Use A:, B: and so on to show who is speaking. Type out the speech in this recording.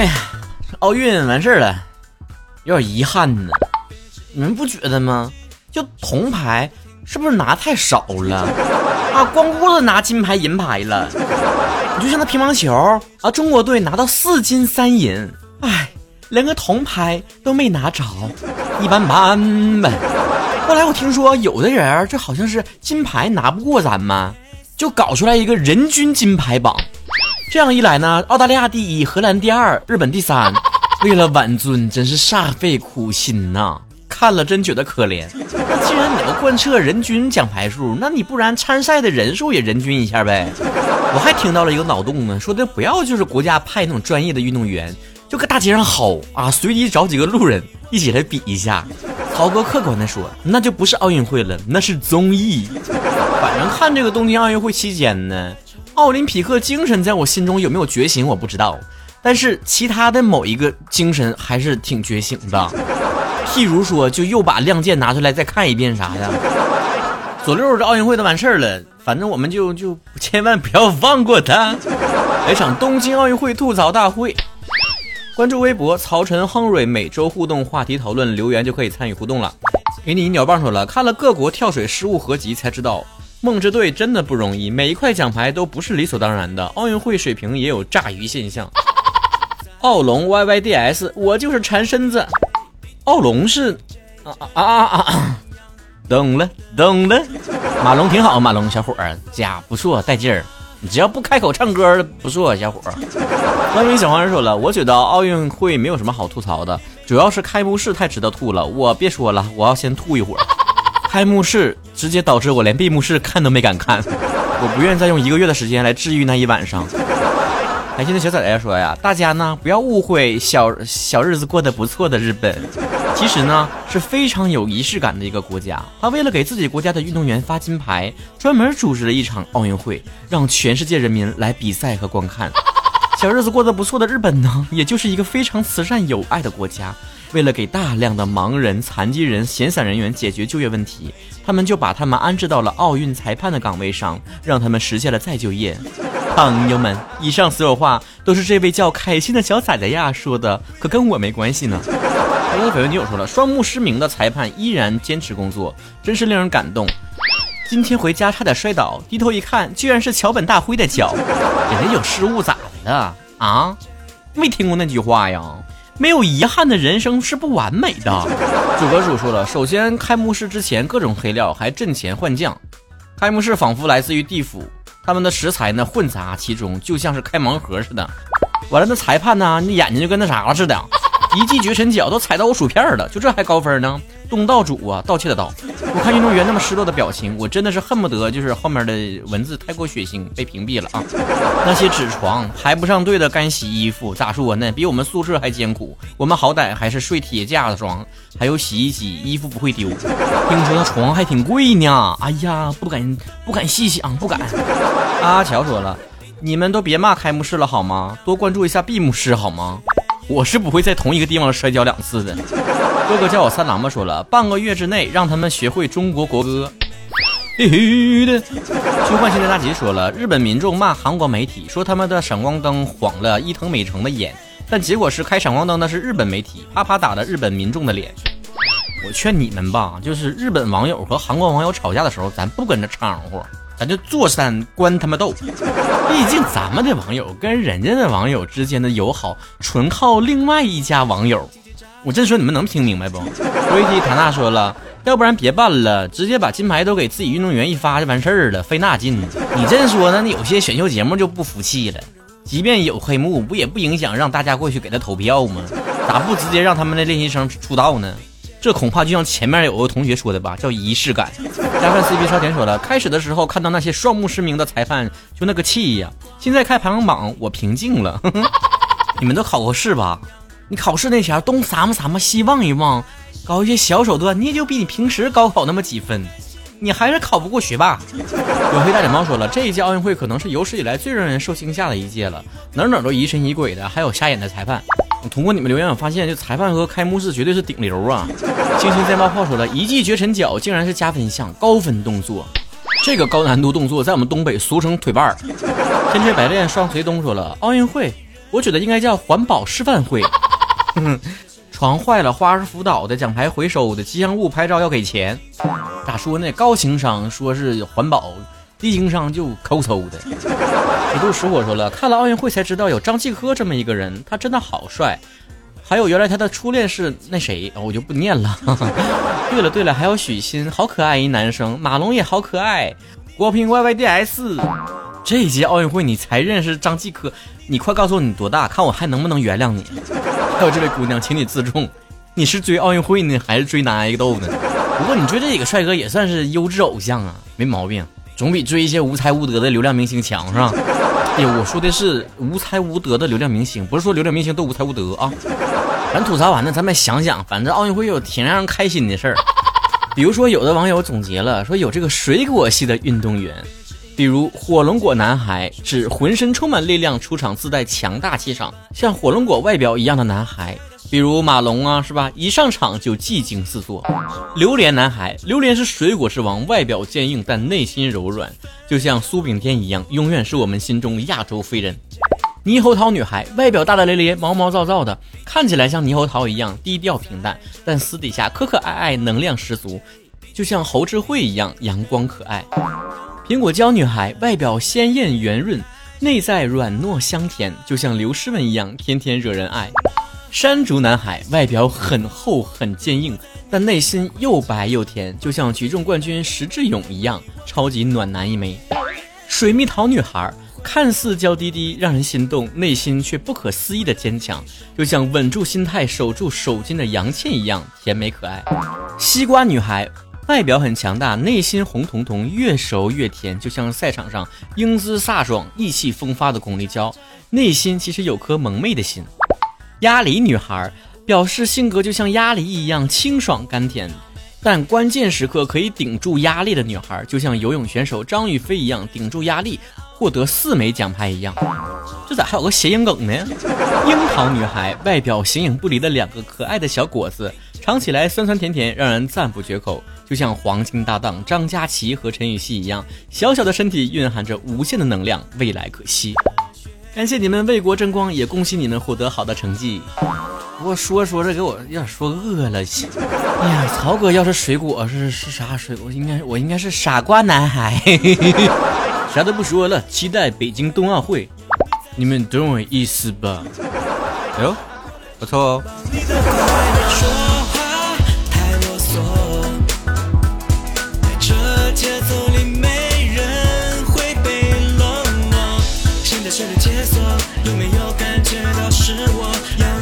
A: 哎呀，奥运完事儿了，有点遗憾呢。你们不觉得吗？就铜牌是不是拿太少了啊？光顾着拿金牌银牌了。你就像那乒乓球啊，中国队拿到四金三银，哎，连个铜牌都没拿着，一般般呗。后来我听说有的人这好像是金牌拿不过咱们，就搞出来一个人均金牌榜。这样一来呢，澳大利亚第一，荷兰第二，日本第三。为了挽尊，真是煞费苦心呐！看了真觉得可怜。那既然你要贯彻人均奖牌数，那你不然参赛的人数也人均一下呗？我还听到了一个脑洞呢，说的不要就是国家派那种专业的运动员，就搁大街上吼啊，随机找几个路人一起来比一下。曹哥客观的说，那就不是奥运会了，那是综艺。反正看这个东京奥运会期间呢。奥林匹克精神在我心中有没有觉醒，我不知道。但是其他的某一个精神还是挺觉醒的，譬如说，就又把《亮剑》拿出来再看一遍啥的。左六这奥运会都完事儿了，反正我们就就千万不要放过他。来场东京奥运会吐槽大会，关注微博曹晨亨瑞，每周互动话题讨论留言就可以参与互动了。给你一鸟棒说了，看了各国跳水失误合集才知道。梦之队真的不容易，每一块奖牌都不是理所当然的。奥运会水平也有炸鱼现象。奥龙 Y Y D S，我就是馋身子。奥龙是啊啊啊啊！懂了懂了，马龙挺好，马龙小伙儿家不错，带劲儿。你只要不开口唱歌，不错，小伙儿。万名小黄人说了，我觉得奥运会没有什么好吐槽的，主要是开幕式太值得吐了。我别说了，我要先吐一会儿。开幕式直接导致我连闭幕式看都没敢看，我不愿再用一个月的时间来治愈那一晚上。开心的小崽崽说呀，大家呢不要误会，小小日子过得不错的日本，其实呢是非常有仪式感的一个国家。他为了给自己国家的运动员发金牌，专门组织了一场奥运会，让全世界人民来比赛和观看。小日子过得不错的日本呢，也就是一个非常慈善有爱的国家。为了给大量的盲人、残疾人、闲散人员解决就业问题，他们就把他们安置到了奥运裁判的岗位上，让他们实现了再就业。朋友们，以上所有话都是这位叫开心的小崽崽呀说的，可跟我没关系呢。还有绯闻女友说了，双目失明的裁判依然坚持工作，真是令人感动。今天回家差点摔倒，低头一看，居然是桥本大辉的脚。人家有失误咋的了啊？没听过那句话呀？没有遗憾的人生是不完美的。主播主说了，首先开幕式之前各种黑料还阵前换将，开幕式仿佛来自于地府，他们的食材呢混杂其中，就像是开盲盒似的。完了，那裁判呢，那眼睛就跟那啥似的。一记绝尘脚都踩到我薯片了，就这还高分呢？东道主啊，盗窃的盗。我看运动员那么失落的表情，我真的是恨不得就是后面的文字太过血腥，被屏蔽了啊！那些纸床排不上队的干洗衣服，咋说呢？比我们宿舍还艰苦。我们好歹还是睡铁架子床，还有洗衣机，衣服不会丢。听说那床还挺贵呢，哎呀，不敢不敢细想，不敢。阿乔说了，你们都别骂开幕式了好吗？多关注一下闭幕式好吗？我是不会在同一个地方摔跤两次的。哥哥叫我三郎吧，说了半个月之内让他们学会中国国歌。必须的。虚幻星的大吉说了，日本民众骂韩国媒体，说他们的闪光灯晃了伊藤美诚的眼，但结果是开闪光灯的是日本媒体，啪啪打了日本民众的脸。我劝你们吧，就是日本网友和韩国网友吵架的时候，咱不跟着掺和。咱就坐山观他们斗，毕竟咱们的网友跟人家的网友之间的友好，纯靠另外一家网友。我真说你们能听明白不？瑞迪塔纳说了，要不然别办了，直接把金牌都给自己运动员一发就完事儿了，费那劲。你这说呢？那有些选秀节目就不服气了，即便有黑幕，不也不影响让大家过去给他投票吗？咋不直接让他们的练习生出道呢？这恐怕就像前面有个同学说的吧，叫仪式感。加上 CP 超甜说了，开始的时候看到那些双目失明的裁判，就那个气呀。现在开排行榜，我平静了。你们都考过试吧？你考试那前东撒么撒么西望一望，搞一些小手段，你也就比你平时高考那么几分，你还是考不过学霸。有黑大脸猫说了，这一届奥运会可能是有史以来最让人受惊吓的一届了，哪哪都疑神疑鬼的，还有瞎眼的裁判。通过你们留言，我发现就裁判和开幕式绝对是顶流啊！星星在冒泡说了一记绝尘脚，竟然是加分项高分动作。这个高难度动作在我们东北俗称腿绊儿。天吹百炼双随东说了，奥运会我觉得应该叫环保示范会。床坏了，花式辅导的，奖牌回收的，吉祥物拍照要给钱。咋说呢？高情商说是环保，低情商就抠搜的。一度实火说了，看了奥运会才知道有张继科这么一个人，他真的好帅。还有原来他的初恋是那谁，我就不念了。对了对了，还有许昕，好可爱一男生。马龙也好可爱。国乒 Y Y D S，这一届奥运会你才认识张继科，你快告诉我你多大，看我还能不能原谅你。还有这位姑娘，请你自重，你是追奥运会呢，还是追男爱豆呢？不过你追这几个帅哥也算是优质偶像啊，没毛病，总比追一些无才无德的流量明星强，是吧？哎，我说的是无才无德的流量明星，不是说流量明星都无才无德啊。咱吐槽完了，咱们想想，反正奥运会有挺让人开心的事儿。比如说，有的网友总结了说，有这个水果系的运动员，比如火龙果男孩，指浑身充满力量，出场自带强大气场，像火龙果外表一样的男孩。比如马龙啊，是吧？一上场就技惊四座。榴莲男孩，榴莲是水果之王，外表坚硬但内心柔软，就像苏炳添一样，永远是我们心中亚洲飞人。猕猴桃女孩外表大大咧咧、毛毛躁躁的，看起来像猕猴桃一样低调平淡，但私底下可可爱爱、能量十足，就像侯智慧一样阳光可爱。苹果娇女孩外表鲜艳圆润，内在软糯香甜，就像刘诗雯一样天天惹人爱。山竹男孩外表很厚很坚硬，但内心又白又甜，就像举重冠军石智勇一样超级暖男一枚。水蜜桃女孩。看似娇滴滴，让人心动，内心却不可思议的坚强，就像稳住心态、守住手心的杨倩一样甜美可爱。西瓜女孩外表很强大，内心红彤彤，越熟越甜，就像赛场上英姿飒爽、意气风发的巩立姣，内心其实有颗萌妹的心。鸭梨女孩表示性格就像鸭梨一样清爽甘甜，但关键时刻可以顶住压力的女孩，就像游泳选手张雨霏一样顶住压力。获得四枚奖牌一样，这咋还有个谐音梗呢？樱桃女孩外表形影不离的两个可爱的小果子，尝起来酸酸甜甜，让人赞不绝口。就像黄金搭档张佳琪和陈雨希一样，小小的身体蕴含着无限的能量，未来可期。感谢你们为国争光，也恭喜你们获得好的成绩。不过说说这给我有点说饿了。哎呀，曹哥要是水果是是啥水果？应该我应该是傻瓜男孩。啥都不说了，期待北京冬奥会，你们懂我意思吧？哎呦，不错哦。全力解锁有没有感觉到是我？要